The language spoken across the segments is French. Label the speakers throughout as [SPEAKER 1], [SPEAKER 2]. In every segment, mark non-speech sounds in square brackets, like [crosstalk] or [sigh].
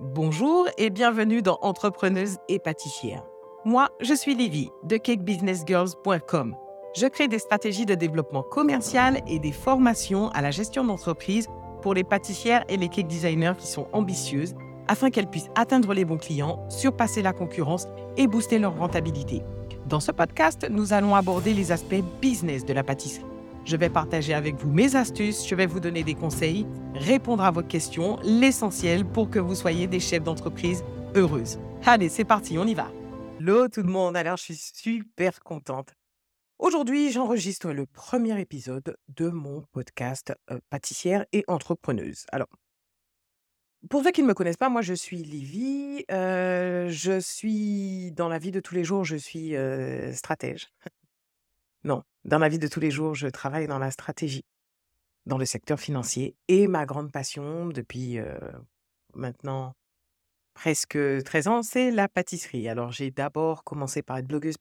[SPEAKER 1] Bonjour et bienvenue dans Entrepreneuse et pâtissière. Moi, je suis Livy de cakebusinessgirls.com. Je crée des stratégies de développement commercial et des formations à la gestion d'entreprise pour les pâtissières et les cake designers qui sont ambitieuses afin qu'elles puissent atteindre les bons clients, surpasser la concurrence et booster leur rentabilité. Dans ce podcast, nous allons aborder les aspects business de la pâtisserie je vais partager avec vous mes astuces, je vais vous donner des conseils, répondre à vos questions, l'essentiel pour que vous soyez des chefs d'entreprise heureuses. Allez, c'est parti, on y va. Hello tout le monde, alors je suis super contente. Aujourd'hui, j'enregistre le premier épisode de mon podcast euh, pâtissière et entrepreneuse. Alors, pour ceux qui ne me connaissent pas, moi je suis Livy. Euh, je suis dans la vie de tous les jours, je suis euh, stratège. Non, dans ma vie de tous les jours, je travaille dans la stratégie, dans le secteur financier et ma grande passion depuis maintenant presque 13 ans, c'est la pâtisserie. Alors j'ai d'abord commencé par être blogueuse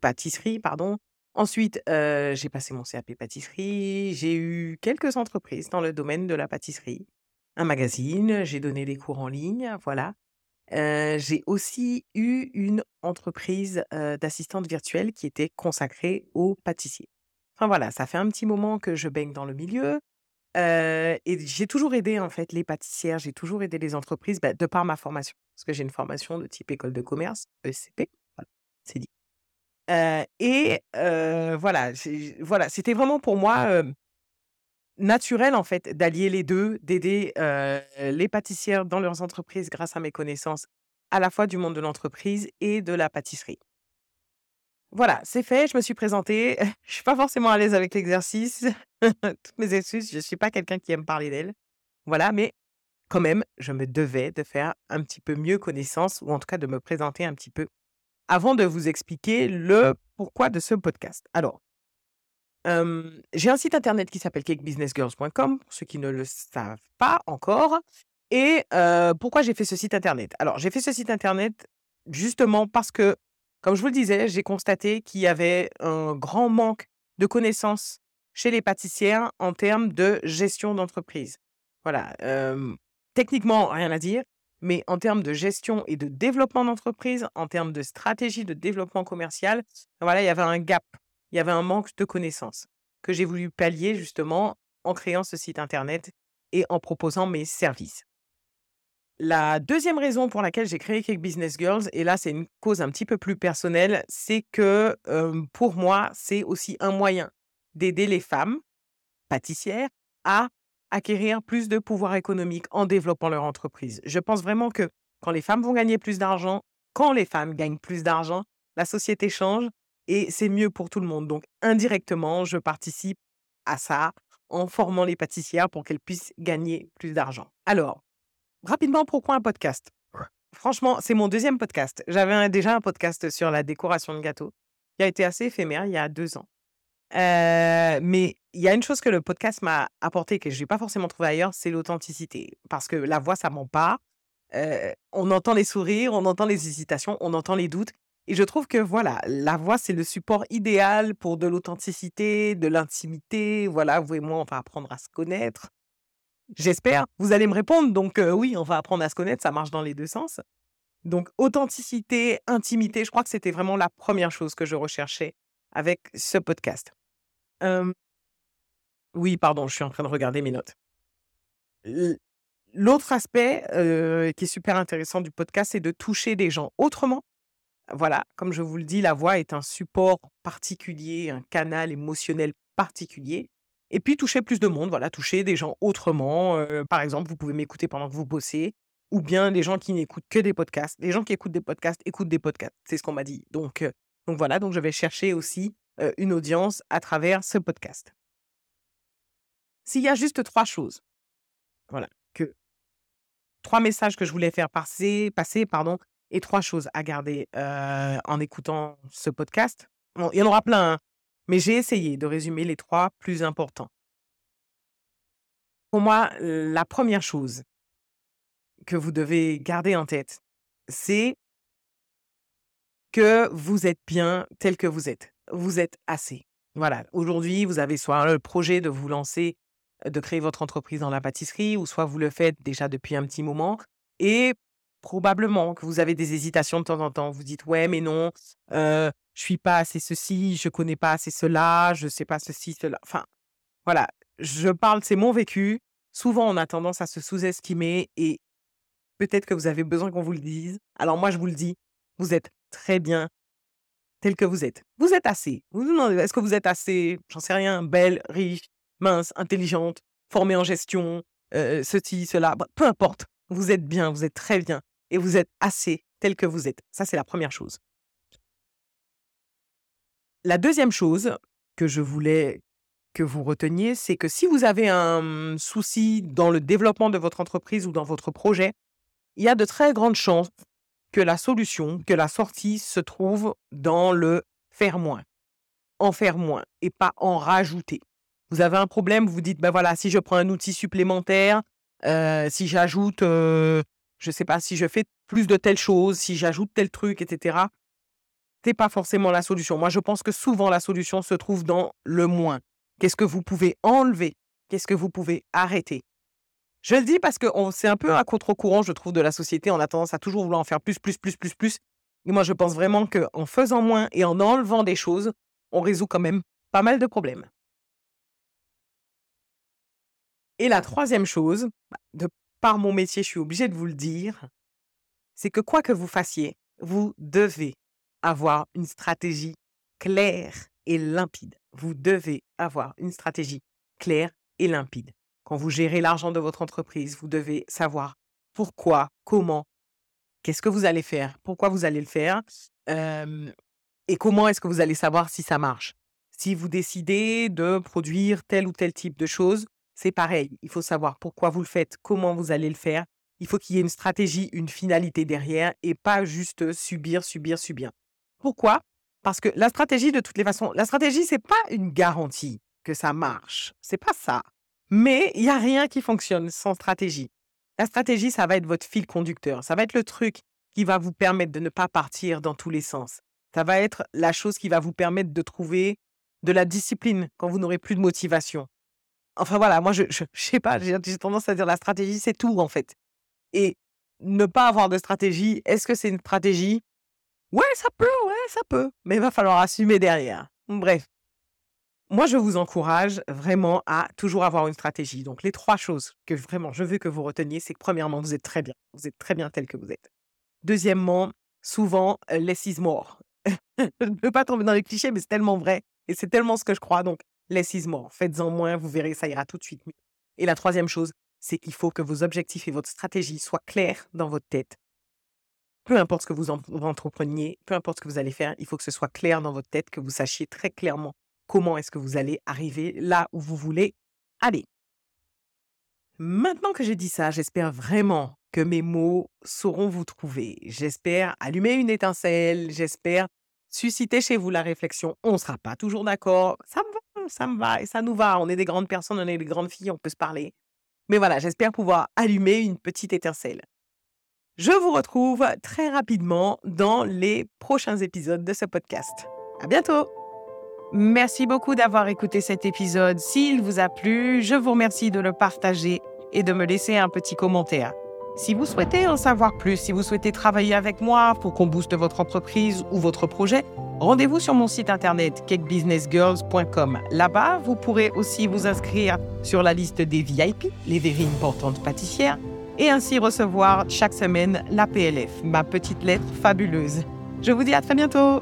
[SPEAKER 1] pâtisserie, pardon. Ensuite, j'ai passé mon CAP pâtisserie. J'ai eu quelques entreprises dans le domaine de la pâtisserie, un magazine, j'ai donné des cours en ligne, voilà j'ai aussi eu une entreprise, d'assistante virtuelle qui était consacrée aux pâtissiers. Enfin voilà, ça fait un petit moment que je baigne dans le milieu, et j'ai toujours aidé en fait les pâtissières, j'ai toujours aidé les entreprises, bah, de par ma formation. Parce que j'ai une formation de type école de commerce, ECP, voilà, c'est dit. et voilà, voilà, c'était vraiment pour moi, naturel en fait d'allier les deux, d'aider les pâtissières dans leurs entreprises grâce à mes connaissances à la fois du monde de l'entreprise et de la pâtisserie. Voilà, c'est fait, je me suis présentée. [laughs] Je suis pas forcément à l'aise avec l'exercice. [laughs] Toutes mes excuses, je suis pas quelqu'un qui aime parler d'elle. Voilà, mais quand même, je me devais de faire un petit peu mieux connaissance ou en tout cas de me présenter un petit peu avant de vous expliquer le pourquoi de ce podcast. Alors, j'ai un site internet qui s'appelle cakebusinessgirls.com, pour ceux qui ne le savent pas encore. Et pourquoi j'ai fait ce site internet? Alors, j'ai fait ce site internet justement parce que, comme je vous le disais, j'ai constaté qu'il y avait un grand manque de connaissances chez les pâtissières en termes de gestion d'entreprise. Voilà, techniquement, rien à dire, mais en termes de gestion et de développement d'entreprise, en termes de stratégie de développement commercial, voilà, il y avait un gap il y avait un manque de connaissances que j'ai voulu pallier justement en créant ce site internet et en proposant mes services. La deuxième raison pour laquelle j'ai créé Cake Business Girls, et là c'est une cause un petit peu plus personnelle, c'est que pour moi c'est aussi un moyen d'aider les femmes pâtissières à acquérir plus de pouvoir économique en développant leur entreprise. Je pense vraiment que quand les femmes vont gagner plus d'argent, quand les femmes gagnent plus d'argent, la société change et c'est mieux pour tout le monde. Donc, indirectement, je participe à ça en formant les pâtissières pour qu'elles puissent gagner plus d'argent. Alors, rapidement, pourquoi un podcast? Franchement, c'est mon deuxième podcast. J'avais déjà un podcast sur la décoration de gâteaux qui a été assez éphémère il y a deux ans. Euh, mais il y a une chose que le podcast m'a apporté que je n'ai pas forcément trouvé ailleurs, c'est l'authenticité. Parce que la voix, ça ment pas. Euh, on entend les sourires, on entend les hésitations, on entend les doutes. Et je trouve que voilà, la voix, c'est le support idéal pour de l'authenticité, de l'intimité. Voilà, vous et moi, on va apprendre à se connaître. J'espère. Vous allez me répondre. Donc oui, on va apprendre à se connaître. Ça marche dans les deux sens. Donc authenticité, intimité, je crois que c'était vraiment la première chose que je recherchais avec ce podcast. oui, pardon, je suis en train de regarder mes notes. L'autre aspect qui est super intéressant du podcast, c'est de toucher des gens autrement voilà, comme je vous le dis, la voix est un support particulier, un canal émotionnel particulier. Et puis toucher plus de monde, voilà, toucher des gens autrement. par exemple, vous pouvez m'écouter pendant que vous bossez, ou bien les gens qui n'écoutent que des podcasts. Les gens qui écoutent des podcasts écoutent des podcasts. C'est ce qu'on m'a dit. Donc, donc voilà, donc je vais chercher aussi une audience à travers ce podcast. S'il y a juste trois choses, voilà, que trois messages que je voulais faire passer, passer pardon, et trois choses à garder en écoutant ce podcast. Bon, il y en aura plein, hein, mais j'ai essayé de résumer les trois plus importants. Pour moi, la première chose que vous devez garder en tête, c'est que vous êtes bien tel que vous êtes. Vous êtes assez. Voilà. Aujourd'hui, vous avez soit le projet de vous lancer, de créer votre entreprise dans la pâtisserie, ou soit vous le faites déjà depuis un petit moment. Et probablement que vous avez des hésitations de temps en temps. Vous dites, ouais, mais non, euh, je suis pas assez ceci, je connais pas assez cela, je sais pas ceci, cela. Enfin, voilà, je parle, c'est mon vécu. Souvent, on a tendance à se sous-estimer et peut-être que vous avez besoin qu'on vous le dise. Alors moi, je vous le dis, vous êtes très bien tel que vous êtes. Vous êtes assez. Vous vous demandez, est-ce que vous êtes assez, j'en sais rien, belle, riche, mince, intelligente, formée en gestion, euh, ceci, cela, peu importe. Vous êtes bien, vous êtes très bien et vous êtes assez tel que vous êtes. Ça, c'est la première chose. La deuxième chose que je voulais que vous reteniez, c'est que si vous avez un souci dans le développement de votre entreprise ou dans votre projet, il y a de très grandes chances que la solution, que la sortie se trouve dans le faire moins, en faire moins et pas en rajouter. Vous avez un problème, vous dites, ben voilà, si je prends un outil supplémentaire, euh, si j'ajoute, euh, je ne sais pas, si je fais plus de telle chose, si j'ajoute tel truc, etc., n'est pas forcément la solution. Moi, je pense que souvent la solution se trouve dans le moins. Qu'est-ce que vous pouvez enlever? Qu'est-ce que vous pouvez arrêter? Je le dis parce que c'est un peu à contre-courant, je trouve, de la société. On a tendance à toujours vouloir en faire plus, plus, plus, plus, plus. Et moi, je pense vraiment qu'en faisant moins et en enlevant des choses, on résout quand même pas mal de problèmes. Et la troisième chose, bah, de par mon métier, je suis obligée de vous le dire, c'est que quoi que vous fassiez, vous devez avoir une stratégie claire et limpide. Vous devez avoir une stratégie claire et limpide. Quand vous gérez l'argent de votre entreprise, vous devez savoir pourquoi, comment, qu'est-ce que vous allez faire, pourquoi vous allez le faire, et comment est-ce que vous allez savoir si ça marche. Si vous décidez de produire tel ou tel type de choses, c'est pareil. Il faut savoir pourquoi vous le faites, comment vous allez le faire. Il faut qu'il y ait une stratégie, une finalité derrière et pas juste subir, subir, subir. Pourquoi? Parce que la stratégie, de toutes les façons, la stratégie, c'est pas une garantie que ça marche. C'est pas ça. Mais il n'y a rien qui fonctionne sans stratégie. La stratégie, ça va être votre fil conducteur. Ça va être le truc qui va vous permettre de ne pas partir dans tous les sens. Ça va être la chose qui va vous permettre de trouver de la discipline quand vous n'aurez plus de motivation. Enfin voilà, moi, je, je, sais pas, j'ai tendance à dire la stratégie, c'est tout en fait. Et ne pas avoir de stratégie, est-ce que c'est une stratégie? Ouais, ça peut, ouais, ça peut. Mais il va falloir assumer derrière. Bref. Moi, je vous encourage vraiment à toujours avoir une stratégie. Donc, les trois choses que vraiment je veux que vous reteniez, c'est que premièrement, vous êtes très bien. Vous êtes très bien tel que vous êtes. Deuxièmement, souvent, euh, less is more. [laughs] je ne veux pas tomber dans les clichés, mais c'est tellement vrai. Et c'est tellement ce que je crois. Donc, is more. Faites-en moins, vous verrez, ça ira tout de suite mieux. Et la troisième chose, c'est qu'il faut que vos objectifs et votre stratégie soient clairs dans votre tête. Peu importe ce que vous entrepreniez, peu importe ce que vous allez faire, il faut que ce soit clair dans votre tête, que vous sachiez très clairement comment est-ce que vous allez arriver là où vous voulez aller. Maintenant que j'ai dit ça, j'espère vraiment que mes mots sauront vous trouver. J'espère allumer une étincelle, j'espère susciter chez vous la réflexion. On ne sera pas toujours d'accord, ça me va, ça me va et ça nous va. On est des grandes personnes, on est des grandes filles, on peut se parler. Mais voilà, j'espère pouvoir allumer une petite étincelle. Je vous retrouve très rapidement dans les prochains épisodes de ce podcast. À bientôt! Merci beaucoup d'avoir écouté cet épisode. S'il vous a plu, je vous remercie de le partager et de me laisser un petit commentaire. Si vous souhaitez en savoir plus, si vous souhaitez travailler avec moi pour qu'on booste votre entreprise ou votre projet, rendez-vous sur mon site internet cakebusinessgirls.com. Là-bas, vous pourrez aussi vous inscrire sur la liste des VIP, les very importantes pâtissières, et ainsi recevoir chaque semaine la PLF, ma petite lettre fabuleuse. Je vous dis à très bientôt